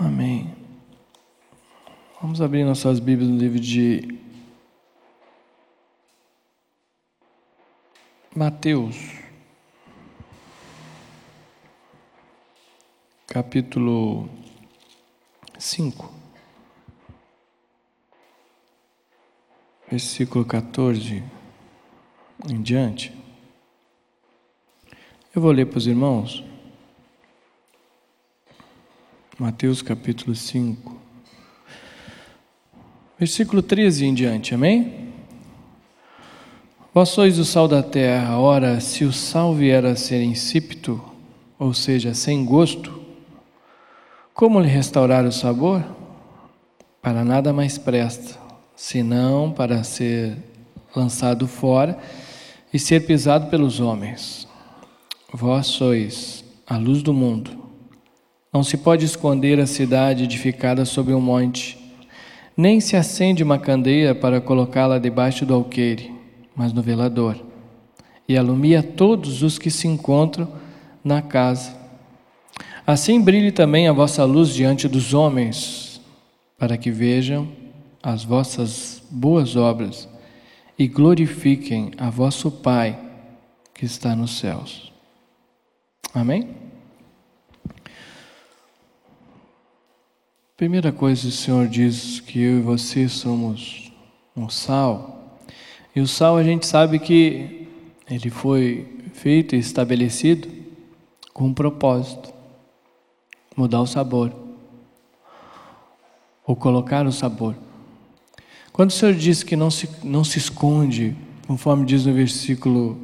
Amém. Vamos abrir nossas Bíblias no livro de Mateus, capítulo 5, versículo 14 em diante. Eu vou ler para os irmãos. Mateus capítulo 5, versículo 13 em diante, amém? Vós sois o sal da terra, ora, se o sal vier a ser insípido, ou seja, sem gosto, como lhe restaurar o sabor? Para nada mais presta, senão para ser lançado fora e ser pisado pelos homens. Vós sois a luz do mundo. Não se pode esconder a cidade edificada sobre um monte, nem se acende uma candeia para colocá-la debaixo do alqueire, mas no velador, e alumia todos os que se encontram na casa. Assim brilhe também a vossa luz diante dos homens, para que vejam as vossas boas obras e glorifiquem a vosso Pai que está nos céus. Amém? Primeira coisa, o Senhor diz que eu e você somos um sal. E o sal a gente sabe que ele foi feito e estabelecido com um propósito: mudar o sabor, ou colocar o sabor. Quando o Senhor diz que não se, não se esconde, conforme diz no versículo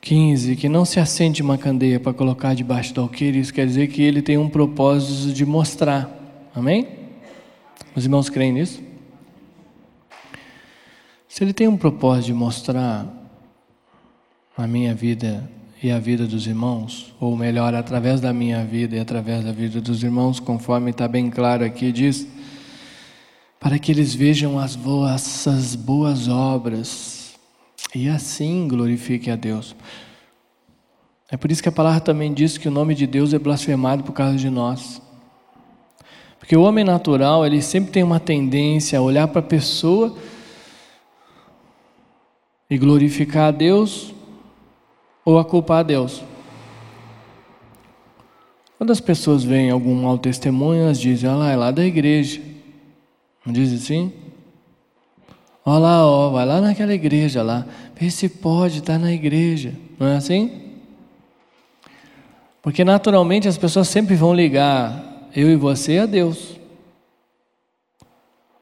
15, que não se acende uma candeia para colocar debaixo do alqueire, isso quer dizer que ele tem um propósito de mostrar Amém? Os irmãos creem nisso? Se ele tem um propósito de mostrar a minha vida e a vida dos irmãos, ou melhor, através da minha vida e através da vida dos irmãos, conforme está bem claro aqui, diz, para que eles vejam as vossas boas obras e assim glorifiquem a Deus. É por isso que a palavra também diz que o nome de Deus é blasfemado por causa de nós. Porque o homem natural, ele sempre tem uma tendência a olhar para a pessoa e glorificar a Deus ou a culpar a Deus. Quando as pessoas veem algum mau testemunho, elas dizem, olha lá, é lá da igreja. Não diz assim? Olha lá, ó, vai lá naquela igreja lá, vê se pode estar na igreja. Não é assim? Porque naturalmente as pessoas sempre vão ligar eu e você a Deus.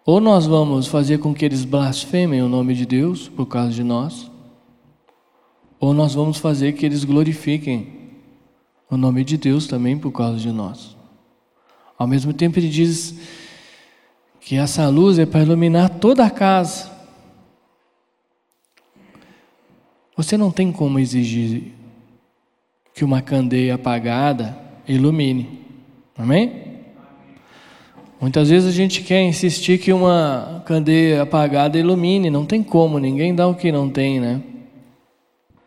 Ou nós vamos fazer com que eles blasfemem o nome de Deus por causa de nós, ou nós vamos fazer que eles glorifiquem o nome de Deus também por causa de nós. Ao mesmo tempo, ele diz que essa luz é para iluminar toda a casa. Você não tem como exigir que uma candeia apagada ilumine. Amém? Muitas vezes a gente quer insistir que uma candeia apagada ilumine, não tem como, ninguém dá o que não tem, né?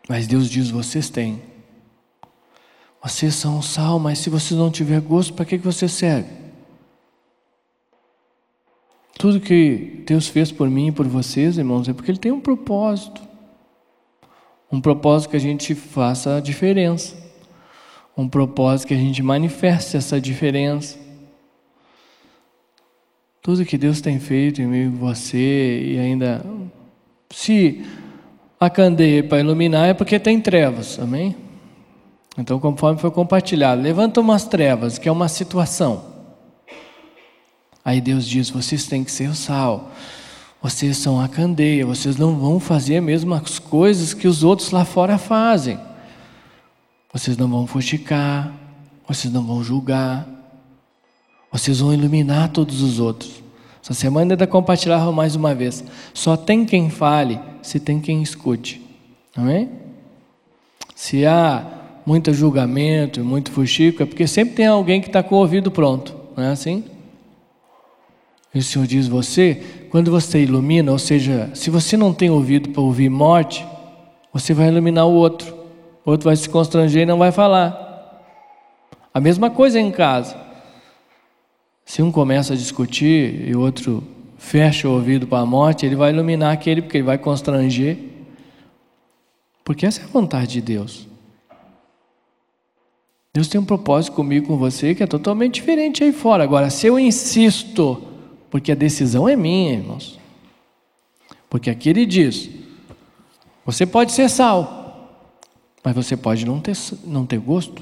Mas Deus diz: vocês têm. Vocês são sal, mas se vocês não tiver gosto, para que, que você serve? Tudo que Deus fez por mim e por vocês, irmãos, é porque Ele tem um propósito. Um propósito que a gente faça a diferença um propósito que a gente manifeste essa diferença. Tudo que Deus tem feito em mim, você e ainda se a candeia é para iluminar é porque tem trevas, amém? Então, conforme foi compartilhado, levanta umas trevas, que é uma situação. Aí Deus diz: vocês têm que ser o sal, vocês são a candeia, vocês não vão fazer as mesmas coisas que os outros lá fora fazem. Vocês não vão fuxicar, vocês não vão julgar, vocês vão iluminar todos os outros. Essa semana ainda compartilhava mais uma vez. Só tem quem fale se tem quem escute. Amém? Se há muito julgamento, muito fuxico, é porque sempre tem alguém que está com o ouvido pronto. Não é assim? E o Senhor diz: você, quando você ilumina, ou seja, se você não tem ouvido para ouvir morte, você vai iluminar o outro outro vai se constranger e não vai falar. A mesma coisa em casa. Se um começa a discutir e o outro fecha o ouvido para a morte, ele vai iluminar aquele, porque ele vai constranger. Porque essa é a vontade de Deus. Deus tem um propósito comigo, com você, que é totalmente diferente aí fora. Agora, se eu insisto, porque a decisão é minha, irmãos. Porque aqui ele diz: você pode ser sal, mas você pode não ter, não ter gosto.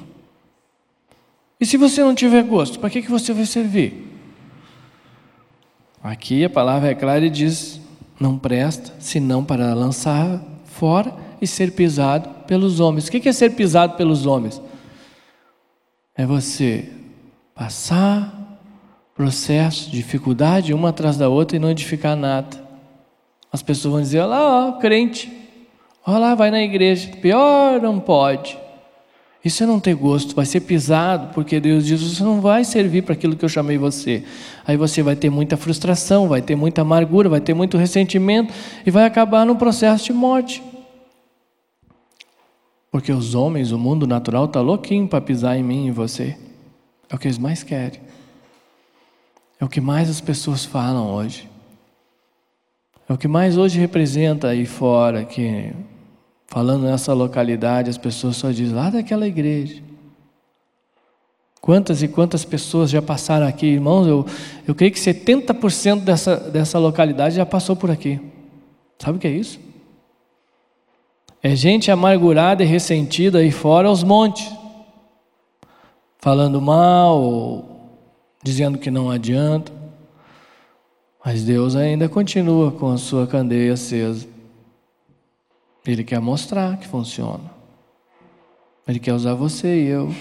E se você não tiver gosto, para que, que você vai servir? Aqui a palavra é clara e diz: não presta, senão para lançar fora e ser pisado pelos homens. O que é ser pisado pelos homens? É você passar processo, dificuldade uma atrás da outra e não edificar nada. As pessoas vão dizer: olha lá, ó, crente, olha lá, vai na igreja. Pior não pode. Isso é não ter gosto, vai ser pisado, porque Deus diz: você não vai servir para aquilo que eu chamei você. Aí você vai ter muita frustração, vai ter muita amargura, vai ter muito ressentimento e vai acabar num processo de morte. Porque os homens, o mundo natural está louquinho para pisar em mim e em você. É o que eles mais querem. É o que mais as pessoas falam hoje. É o que mais hoje representa aí fora, que falando nessa localidade, as pessoas só dizem lá daquela igreja. Quantas e quantas pessoas já passaram aqui, irmãos? Eu, eu creio que 70% dessa, dessa localidade já passou por aqui. Sabe o que é isso? É gente amargurada e ressentida aí fora aos montes, falando mal, dizendo que não adianta. Mas Deus ainda continua com a sua candeia acesa. Ele quer mostrar que funciona. Ele quer usar você e eu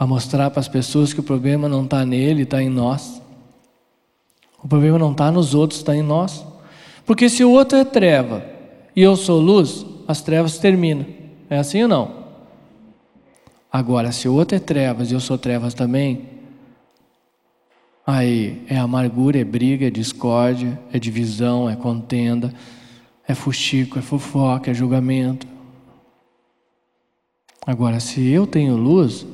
para mostrar para as pessoas que o problema não está nele, está em nós. O problema não está nos outros, está em nós. Porque se o outro é treva e eu sou luz, as trevas terminam. É assim ou não? Agora, se o outro é trevas e eu sou trevas também, aí é amargura, é briga, é discórdia, é divisão, é contenda, é fuxico, é fofoca, é julgamento. Agora, se eu tenho luz,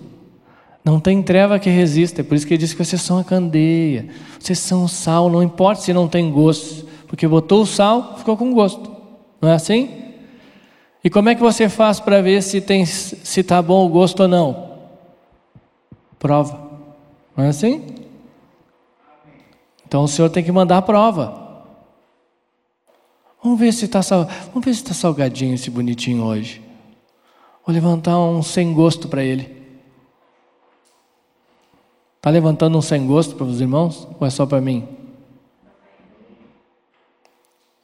não tem treva que resista. É por isso que ele diz que vocês são a candeia, vocês são o sal, não importa se não tem gosto, porque botou o sal, ficou com gosto. Não é assim? E como é que você faz para ver se tem se tá bom o gosto ou não? Prova. Não é assim? Então o Senhor tem que mandar a prova. Vamos ver se está se está salgadinho esse bonitinho hoje. Vou levantar um sem gosto para ele. Está levantando um sem gosto para os irmãos? Ou é só para mim?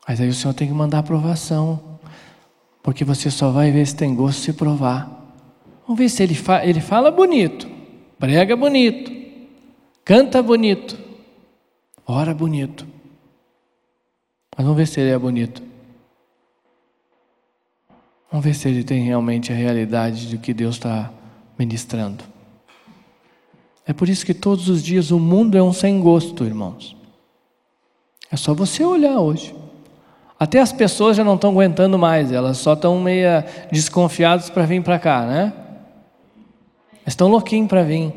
Mas aí o Senhor tem que mandar aprovação, porque você só vai ver se tem gosto se provar. Vamos ver se ele, fa ele fala bonito, prega bonito, canta bonito, ora bonito. Mas vamos ver se ele é bonito. Vamos ver se ele tem realmente a realidade do que Deus está ministrando. É por isso que todos os dias o mundo é um sem gosto, irmãos. É só você olhar hoje. Até as pessoas já não estão aguentando mais, elas só estão meio desconfiadas para vir para cá, né? Estão louquinhos para vir.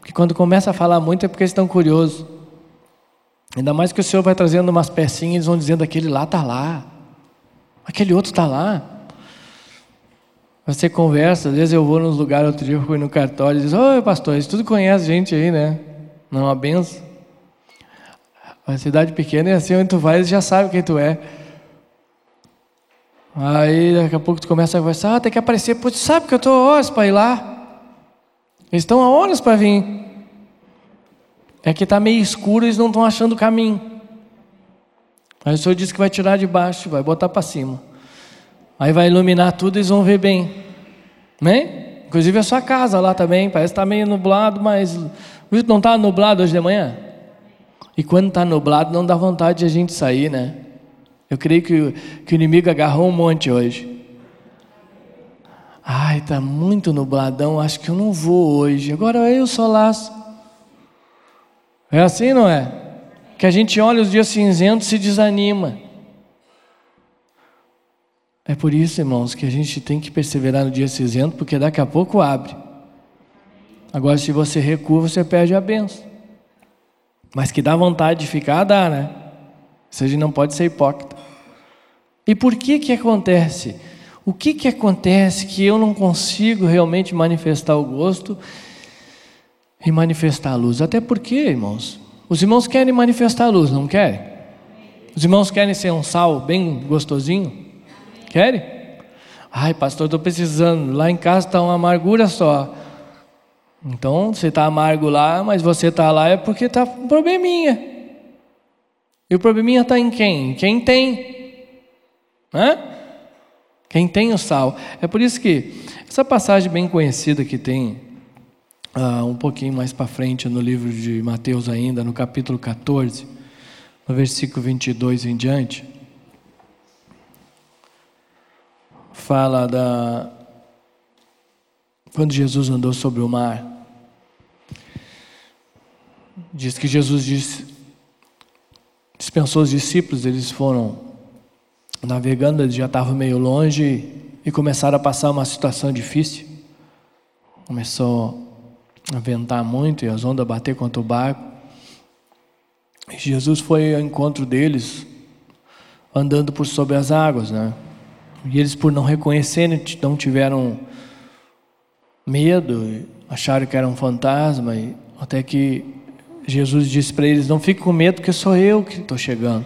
Porque quando começa a falar muito é porque estão curiosos. Ainda mais que o Senhor vai trazendo umas pecinhas eles vão dizendo: aquele lá está lá, aquele outro está lá. Você conversa, às vezes eu vou nos lugares, outro dia eu fui no cartório e diz: Oi, pastor, isso tudo conhece gente aí, né? Não é uma benção. Uma cidade pequena é assim, onde tu vai, eles já sabem quem tu é. Aí daqui a pouco tu começa a conversar, ah, tem que aparecer, pô, sabe que eu estou horas para ir lá. Eles estão a horas para vir. É que está meio escuro, eles não estão achando o caminho. Aí o Senhor disse que vai tirar de baixo, vai botar para cima. Aí vai iluminar tudo e eles vão ver bem. Né? Inclusive a sua casa lá também, parece que está meio nublado, mas não está nublado hoje de manhã? E quando está nublado não dá vontade de a gente sair, né? Eu creio que, que o inimigo agarrou um monte hoje. Ai, está muito nubladão, acho que eu não vou hoje. Agora o solaço. É assim, não é? Que a gente olha os dias cinzentos e se desanima. É por isso, irmãos, que a gente tem que perseverar no dia cinzento, porque daqui a pouco abre. Agora, se você recua, você perde a benção. Mas que dá vontade de ficar, dá, né? Isso a gente não pode ser hipócrita. E por que que acontece? O que que acontece que eu não consigo realmente manifestar o gosto e manifestar a luz? Até porque, irmãos, os irmãos querem manifestar a luz, não querem? Os irmãos querem ser um sal bem gostosinho? Querem? Ai, pastor, estou precisando. Lá em casa está uma amargura só. Então, você está amargo lá, mas você está lá é porque está um probleminha. E o probleminha está em quem? Quem tem. Hã? Quem tem o sal. É por isso que essa passagem bem conhecida que tem uh, um pouquinho mais para frente no livro de Mateus ainda, no capítulo 14, no versículo 22 em diante, fala da quando Jesus andou sobre o mar. Diz que Jesus disse, dispensou os discípulos, eles foram navegando, eles já estavam meio longe e começaram a passar uma situação difícil. Começou ventar muito e as ondas bater contra o barco. E Jesus foi ao encontro deles, andando por sobre as águas, né? E eles, por não reconhecerem, não tiveram medo, acharam que era um fantasma, e até que Jesus disse para eles: Não fique com medo, porque sou eu que estou chegando.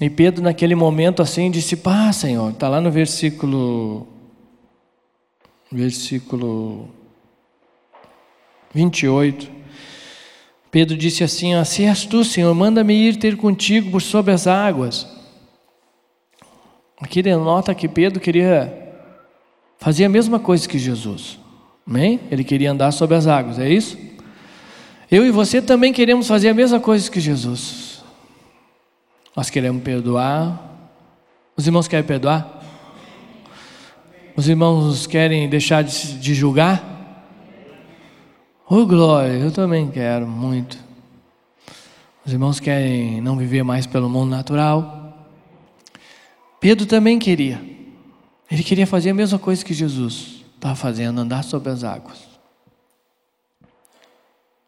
E Pedro, naquele momento assim, disse: Pá, Senhor, está lá no versículo. Versículo 28. Pedro disse assim: ó, Se és tu, Senhor, manda-me ir ter contigo por sobre as águas. Aqui denota que Pedro queria fazer a mesma coisa que Jesus. Amém? Ele queria andar sobre as águas, é isso? Eu e você também queremos fazer a mesma coisa que Jesus. Nós queremos perdoar. Os irmãos querem perdoar? Os irmãos querem deixar de, de julgar? Oh, glória, eu também quero muito. Os irmãos querem não viver mais pelo mundo natural. Pedro também queria. Ele queria fazer a mesma coisa que Jesus estava fazendo, andar sobre as águas.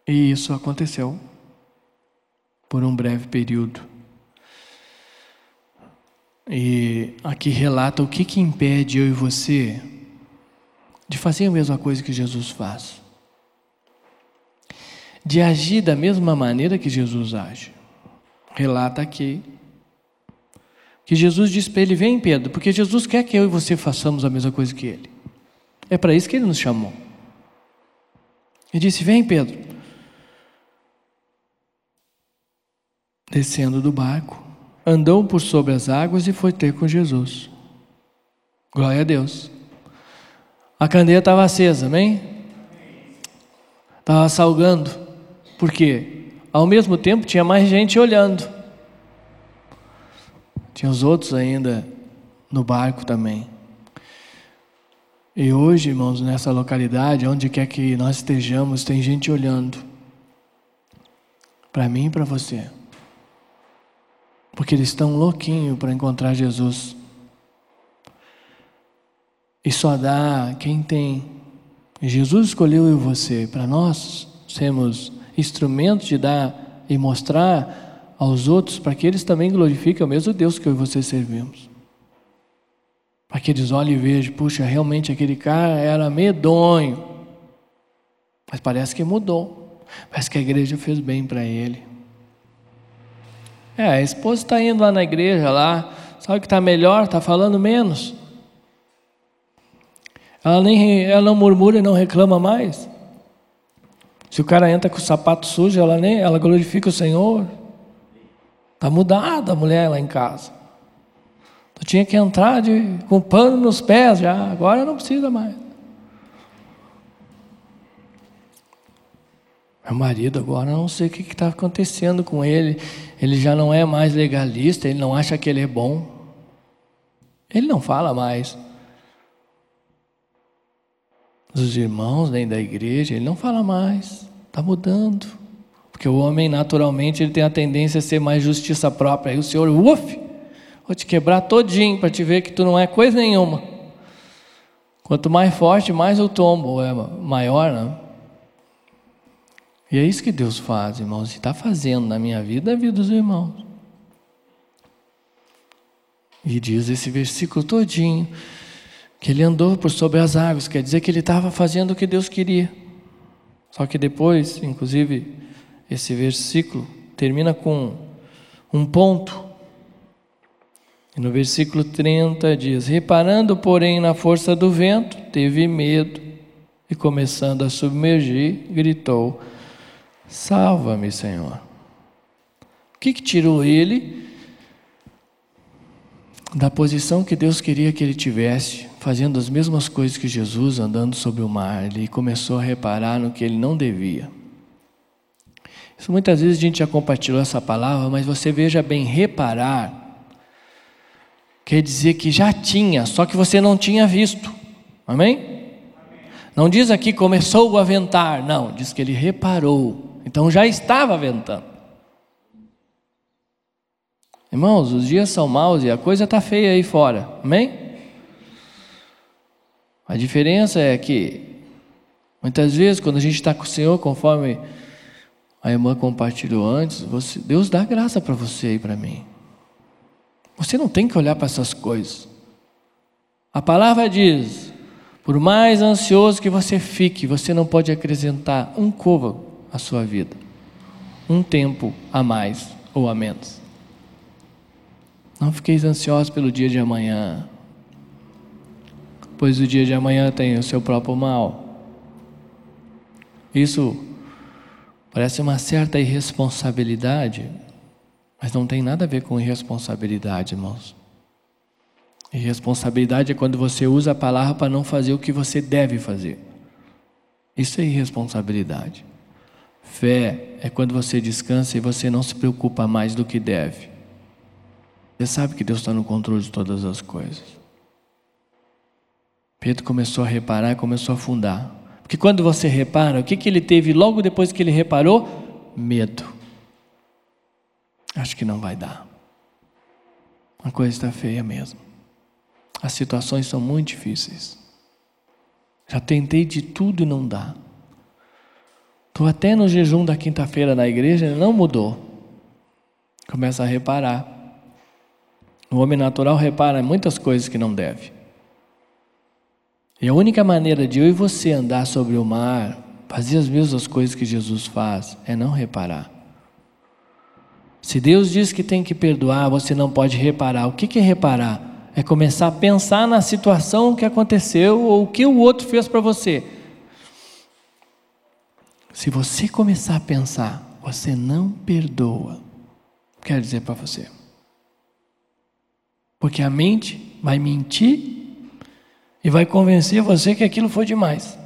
E isso aconteceu por um breve período. E aqui relata o que, que impede eu e você de fazer a mesma coisa que Jesus faz. De agir da mesma maneira que Jesus age. Relata aqui que Jesus disse para ele: Vem, Pedro, porque Jesus quer que eu e você façamos a mesma coisa que ele. É para isso que ele nos chamou. Ele disse: Vem, Pedro. Descendo do barco, andou por sobre as águas e foi ter com Jesus. Glória a Deus. A candeia estava acesa, amém? Estava salgando. Por quê? Ao mesmo tempo tinha mais gente olhando. Tinha os outros ainda no barco também. E hoje, irmãos, nessa localidade, onde quer que nós estejamos, tem gente olhando. Para mim e para você. Porque eles estão louquinhos para encontrar Jesus. E só dá quem tem. Jesus escolheu eu e você para nós sermos instrumentos de dar e mostrar aos outros para que eles também glorifiquem o mesmo Deus que eu e você servimos. Para que eles olhem e vejam, puxa, realmente aquele cara era medonho. Mas parece que mudou. Parece que a igreja fez bem para ele. É, a esposa está indo lá na igreja lá, sabe que está melhor, está falando menos. Ela, nem, ela não murmura e não reclama mais. Se o cara entra com o sapato sujo, ela nem, ela glorifica o Senhor. Está mudada a mulher lá em casa. Eu tinha que entrar de, com pano nos pés já, agora não precisa mais. Meu marido agora não sei o que está acontecendo com ele. Ele já não é mais legalista, ele não acha que ele é bom. Ele não fala mais. Os irmãos nem da igreja, ele não fala mais. Está mudando. Porque o homem, naturalmente, ele tem a tendência a ser mais justiça própria. Aí o Senhor, uf, vou te quebrar todinho para te ver que tu não é coisa nenhuma. Quanto mais forte, mais o tombo é maior, não? E é isso que Deus faz, irmãos, e está fazendo na minha vida, na vida dos irmãos. E diz esse versículo todinho que ele andou por sobre as águas, quer dizer que ele estava fazendo o que Deus queria. Só que depois, inclusive, esse versículo termina com um ponto. E no versículo 30 diz: Reparando, porém, na força do vento, teve medo e, começando a submergir, gritou: Salva-me, Senhor. O que, que tirou ele da posição que Deus queria que ele tivesse, fazendo as mesmas coisas que Jesus, andando sobre o mar? Ele começou a reparar no que ele não devia. Isso muitas vezes a gente já compartilhou essa palavra, mas você veja bem, reparar quer dizer que já tinha, só que você não tinha visto. Amém? Não diz aqui começou a ventar, não, diz que ele reparou. Então já estava ventando. Irmãos, os dias são maus e a coisa está feia aí fora. Amém? A diferença é que muitas vezes quando a gente está com o Senhor, conforme a irmã compartilhou antes, você, Deus dá graça para você e para mim. Você não tem que olhar para essas coisas. A palavra diz: por mais ansioso que você fique, você não pode acrescentar um côvado a sua vida, um tempo a mais ou a menos. Não fiqueis ansiosos pelo dia de amanhã, pois o dia de amanhã tem o seu próprio mal. Isso parece uma certa irresponsabilidade, mas não tem nada a ver com irresponsabilidade, irmãos. Irresponsabilidade é quando você usa a palavra para não fazer o que você deve fazer. Isso é irresponsabilidade. Fé é quando você descansa e você não se preocupa mais do que deve. Você sabe que Deus está no controle de todas as coisas. Pedro começou a reparar começou a afundar. Porque quando você repara, o que, que ele teve logo depois que ele reparou? Medo. Acho que não vai dar. A coisa está feia mesmo. As situações são muito difíceis. Já tentei de tudo e não dá. Estou até no jejum da quinta-feira na igreja, não mudou. Começa a reparar. O homem natural repara muitas coisas que não deve. E a única maneira de eu e você andar sobre o mar, fazer as mesmas coisas que Jesus faz, é não reparar. Se Deus diz que tem que perdoar, você não pode reparar. O que é reparar? É começar a pensar na situação que aconteceu ou o que o outro fez para você. Se você começar a pensar, você não perdoa, quero dizer para você. Porque a mente vai mentir e vai convencer você que aquilo foi demais.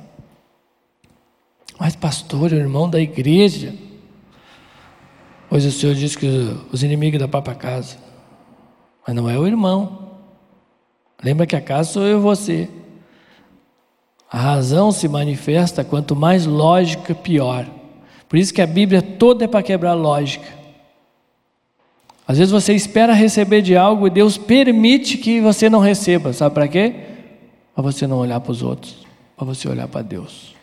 Mas, pastor, irmão da igreja, pois o Senhor diz que os inimigos da própria casa, mas não é o irmão. Lembra que a casa sou eu e você. A razão se manifesta quanto mais lógica, pior. Por isso que a Bíblia toda é para quebrar lógica. Às vezes você espera receber de algo e Deus permite que você não receba. Sabe para quê? Para você não olhar para os outros, para você olhar para Deus.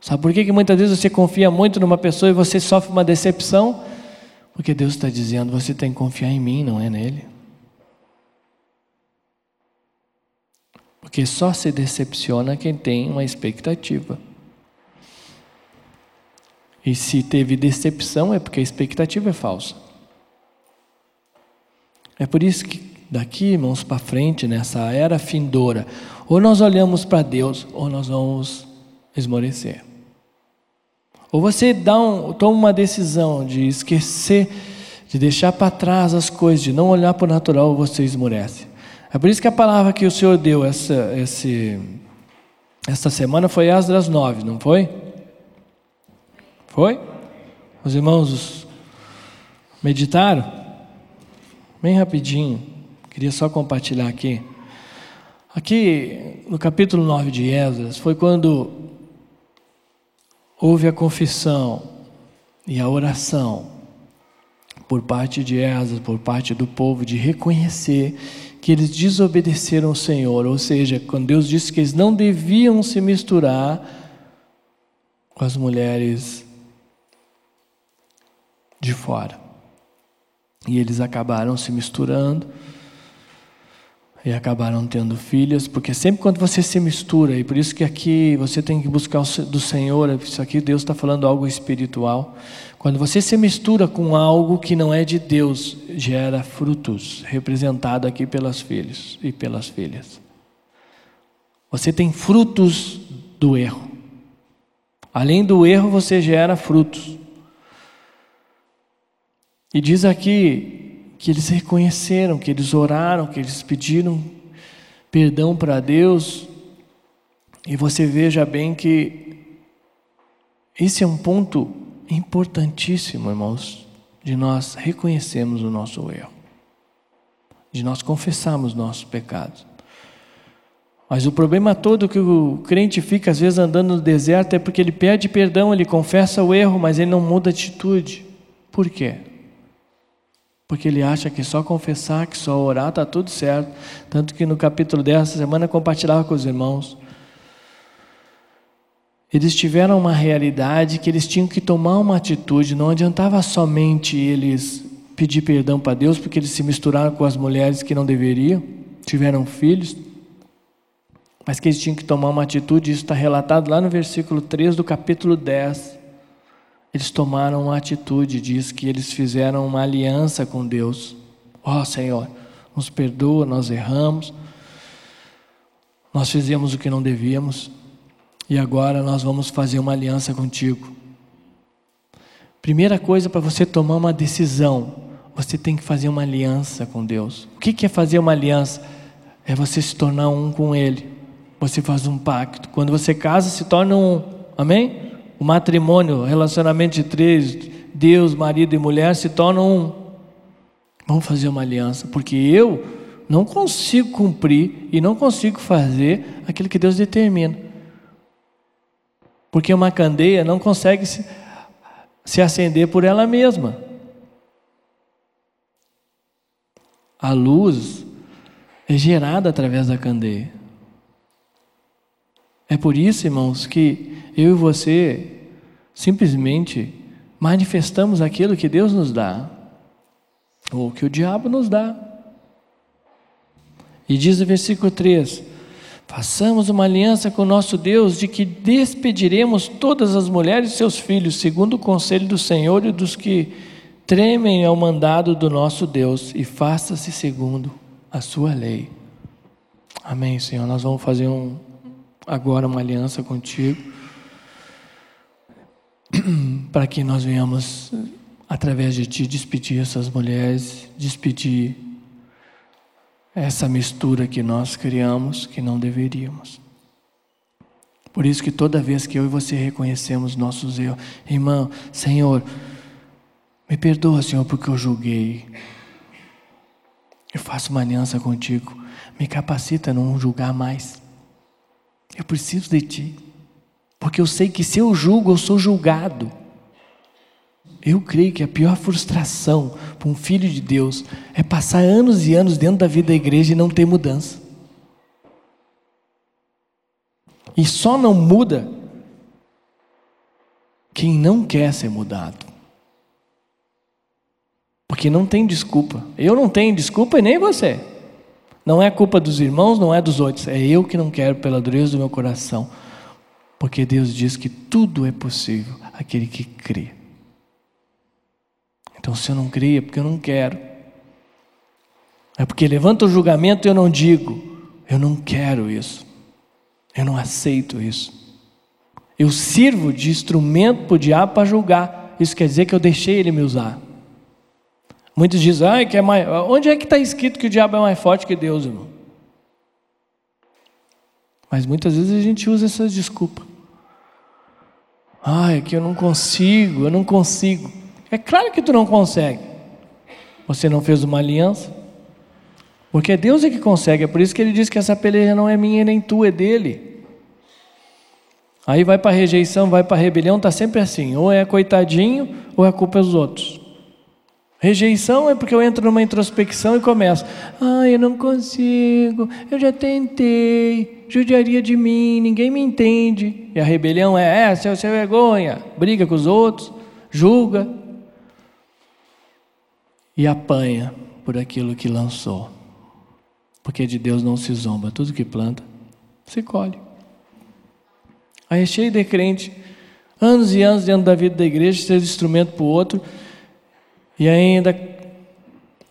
Sabe por que, que muitas vezes você confia muito numa pessoa e você sofre uma decepção? Porque Deus está dizendo: você tem que confiar em mim, não é nele. Porque só se decepciona quem tem uma expectativa. E se teve decepção é porque a expectativa é falsa. É por isso que daqui, irmãos, para frente, nessa era findoura, ou nós olhamos para Deus, ou nós vamos esmorecer. Ou você dá um, toma uma decisão de esquecer, de deixar para trás as coisas, de não olhar para o natural, ou você esmorece. É por isso que a palavra que o Senhor deu essa, esse, essa semana foi Asdras 9, não foi? Foi? Os irmãos meditaram? Bem rapidinho, queria só compartilhar aqui. Aqui no capítulo 9 de Esdras foi quando houve a confissão e a oração por parte de Esdras, por parte do povo, de reconhecer que eles desobedeceram ao Senhor, ou seja, quando Deus disse que eles não deviam se misturar com as mulheres de fora. E eles acabaram se misturando e acabaram tendo filhas, porque sempre quando você se mistura, e por isso que aqui você tem que buscar do Senhor, isso aqui Deus está falando algo espiritual. Quando você se mistura com algo que não é de Deus, gera frutos, representado aqui pelas filhas e pelas filhas. Você tem frutos do erro. Além do erro, você gera frutos. E diz aqui que eles reconheceram, que eles oraram, que eles pediram perdão para Deus. E você veja bem que esse é um ponto importantíssimo, irmãos, de nós reconhecermos o nosso erro, de nós confessarmos nossos pecados. Mas o problema todo que o crente fica às vezes andando no deserto é porque ele pede perdão, ele confessa o erro, mas ele não muda a atitude. Por quê? Porque ele acha que só confessar, que só orar está tudo certo. Tanto que no capítulo dessa semana compartilhava com os irmãos. Eles tiveram uma realidade que eles tinham que tomar uma atitude, não adiantava somente eles pedir perdão para Deus, porque eles se misturaram com as mulheres que não deveriam, tiveram filhos, mas que eles tinham que tomar uma atitude, isso está relatado lá no versículo 3 do capítulo 10. Eles tomaram uma atitude, diz que eles fizeram uma aliança com Deus. Ó oh, Senhor, nos perdoa, nós erramos, nós fizemos o que não devíamos, e agora nós vamos fazer uma aliança contigo. Primeira coisa para você tomar uma decisão, você tem que fazer uma aliança com Deus. O que é fazer uma aliança? É você se tornar um com Ele. Você faz um pacto. Quando você casa, se torna um. Amém? O matrimônio, relacionamento de três, Deus, marido e mulher, se tornam um. Vamos fazer uma aliança, porque eu não consigo cumprir e não consigo fazer aquilo que Deus determina. Porque uma candeia não consegue se, se acender por ela mesma. A luz é gerada através da candeia. É por isso, irmãos, que eu e você simplesmente manifestamos aquilo que Deus nos dá, ou que o diabo nos dá. E diz o versículo 3: Façamos uma aliança com nosso Deus de que despediremos todas as mulheres e seus filhos, segundo o conselho do Senhor e dos que tremem ao mandado do nosso Deus, e faça-se segundo a sua lei. Amém, Senhor. Nós vamos fazer um, agora uma aliança contigo, para que nós venhamos, através de Ti, despedir essas mulheres, despedir essa mistura que nós criamos que não deveríamos. Por isso que toda vez que eu e você reconhecemos nossos erros, irmão, Senhor, me perdoa, Senhor, porque eu julguei. Eu faço uma aliança contigo. Me capacita a não julgar mais. Eu preciso de ti. Porque eu sei que se eu julgo, eu sou julgado. Eu creio que a pior frustração para um filho de Deus é passar anos e anos dentro da vida da igreja e não ter mudança. E só não muda quem não quer ser mudado. Porque não tem desculpa. Eu não tenho desculpa e nem você. Não é culpa dos irmãos, não é dos outros. É eu que não quero pela dureza do meu coração. Porque Deus diz que tudo é possível aquele que crê. Então, se eu não creio, é porque eu não quero. É porque levanta o julgamento e eu não digo. Eu não quero isso. Eu não aceito isso. Eu sirvo de instrumento para o diabo para julgar. Isso quer dizer que eu deixei ele me usar. Muitos dizem, ah, que é mais... onde é que está escrito que o diabo é mais forte que Deus, irmão? Mas muitas vezes a gente usa essas desculpas. Ah, é que eu não consigo, eu não consigo. É claro que tu não consegue. Você não fez uma aliança. Porque é Deus é que consegue. É por isso que ele diz que essa peleja não é minha nem tua, é dele. Aí vai para rejeição, vai para rebelião, está sempre assim. Ou é coitadinho, ou é culpa dos outros. Rejeição é porque eu entro numa introspecção e começo. Ah, eu não consigo, eu já tentei, judiaria de mim, ninguém me entende. E a rebelião é essa, é seu vergonha, briga com os outros, julga e apanha por aquilo que lançou. Porque de Deus não se zomba, tudo que planta se colhe. Aí é cheio de crente, anos e anos dentro da vida da igreja, sendo instrumento para o outro e ainda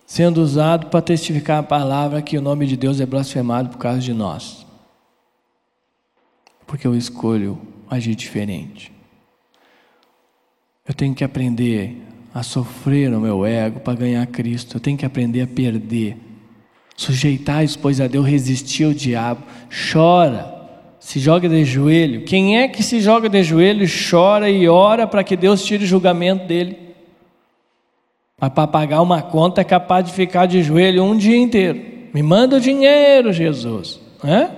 sendo usado para testificar a palavra que o nome de Deus é blasfemado por causa de nós. Porque eu escolho agir diferente. Eu tenho que aprender a sofrer no meu ego para ganhar Cristo. Eu tenho que aprender a perder. Sujeitar, pois a Deus, resistir ao diabo. Chora, se joga de joelho. Quem é que se joga de joelho, chora e ora para que Deus tire o julgamento dele? Mas para pagar uma conta é capaz de ficar de joelho um dia inteiro. Me manda o dinheiro, Jesus. É?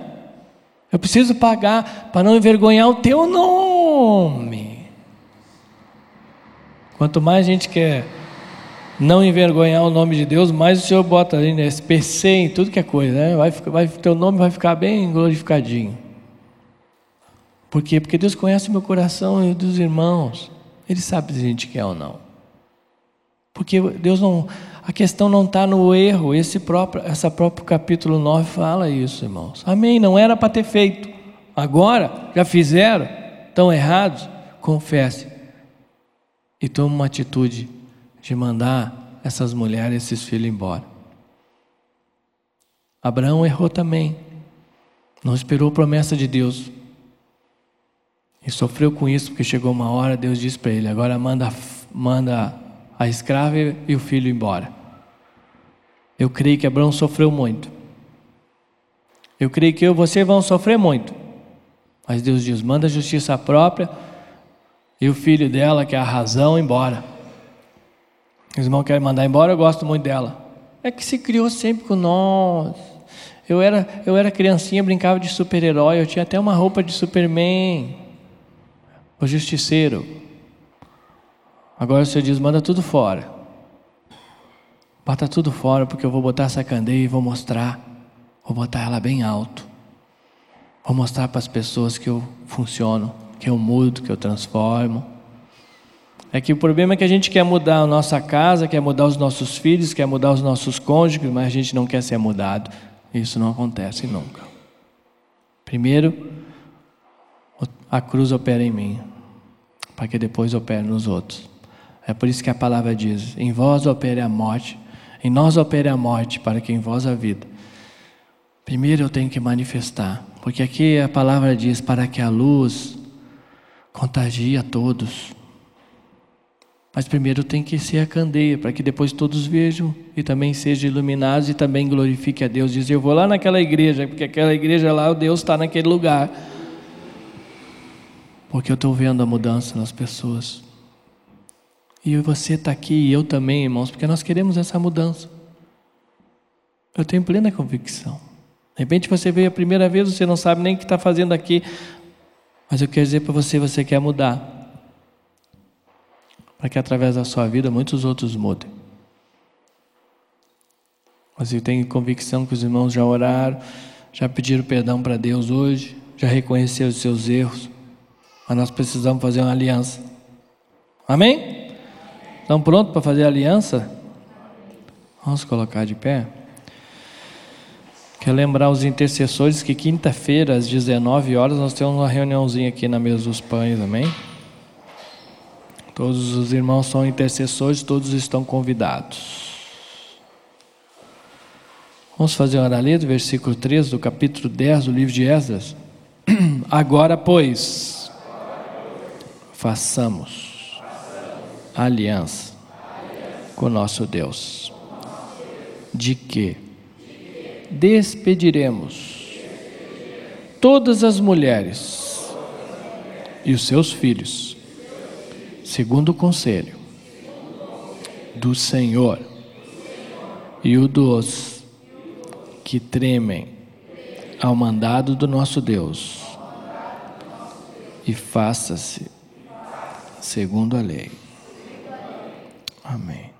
Eu preciso pagar para não envergonhar o teu nome. Quanto mais a gente quer não envergonhar o nome de Deus, mais o Senhor bota ali, né? SPC em tudo que é coisa, né? Vai, vai, teu nome vai ficar bem glorificadinho. Por quê? Porque Deus conhece o meu coração e o dos irmãos. Ele sabe se a gente quer ou não. Porque Deus não. A questão não está no erro, esse próprio, essa próprio capítulo 9 fala isso, irmãos. Amém, não era para ter feito. Agora, já fizeram, estão errados, confesse. E tome uma atitude de mandar essas mulheres, esses filhos embora. Abraão errou também. Não esperou a promessa de Deus. E sofreu com isso, porque chegou uma hora, Deus disse para ele: agora manda, manda a escrava e o filho embora. Eu creio que Abraão sofreu muito. Eu creio que eu e você vão sofrer muito. Mas Deus diz: manda a justiça própria e o filho dela, que é a razão, embora. Os irmãos querem mandar embora, eu gosto muito dela. É que se criou sempre com nós. Eu era, eu era criancinha, brincava de super-herói, eu tinha até uma roupa de Superman. O justiceiro. Agora o Senhor diz: manda tudo fora. Bota tudo fora, porque eu vou botar essa candeia e vou mostrar. Vou botar ela bem alto. Vou mostrar para as pessoas que eu funciono, que eu mudo, que eu transformo. É que o problema é que a gente quer mudar a nossa casa, quer mudar os nossos filhos, quer mudar os nossos cônjuges, mas a gente não quer ser mudado. Isso não acontece nunca. Primeiro, a cruz opera em mim, para que depois opere nos outros. É por isso que a palavra diz: em vós opere a morte, em nós opere a morte, para que em vós a vida. Primeiro eu tenho que manifestar, porque aqui a palavra diz: para que a luz contagie a todos. Mas primeiro tem que ser a candeia, para que depois todos vejam e também sejam iluminados e também glorifique a Deus. Diz: Eu vou lá naquela igreja, porque aquela igreja lá, o Deus está naquele lugar. Porque eu estou vendo a mudança nas pessoas. E você está aqui e eu também, irmãos, porque nós queremos essa mudança. Eu tenho plena convicção. De repente você veio a primeira vez, você não sabe nem o que está fazendo aqui, mas eu quero dizer para você: você quer mudar. Para que através da sua vida muitos outros mudem. Mas eu tenho convicção que os irmãos já oraram, já pediram perdão para Deus hoje, já reconheceram os seus erros, mas nós precisamos fazer uma aliança. Amém? Estão prontos para fazer aliança? Vamos colocar de pé. Quero lembrar os intercessores que quinta-feira, às 19 horas, nós temos uma reuniãozinha aqui na mesa dos pães, amém? Todos os irmãos são intercessores, todos estão convidados. Vamos fazer uma do versículo 13 do capítulo 10 do livro de Esdras. Agora, pois, façamos aliança com nosso Deus. De que despediremos todas as mulheres e os seus filhos, segundo o conselho do Senhor e o dos que tremem ao mandado do nosso Deus, e faça-se segundo a lei. Amém.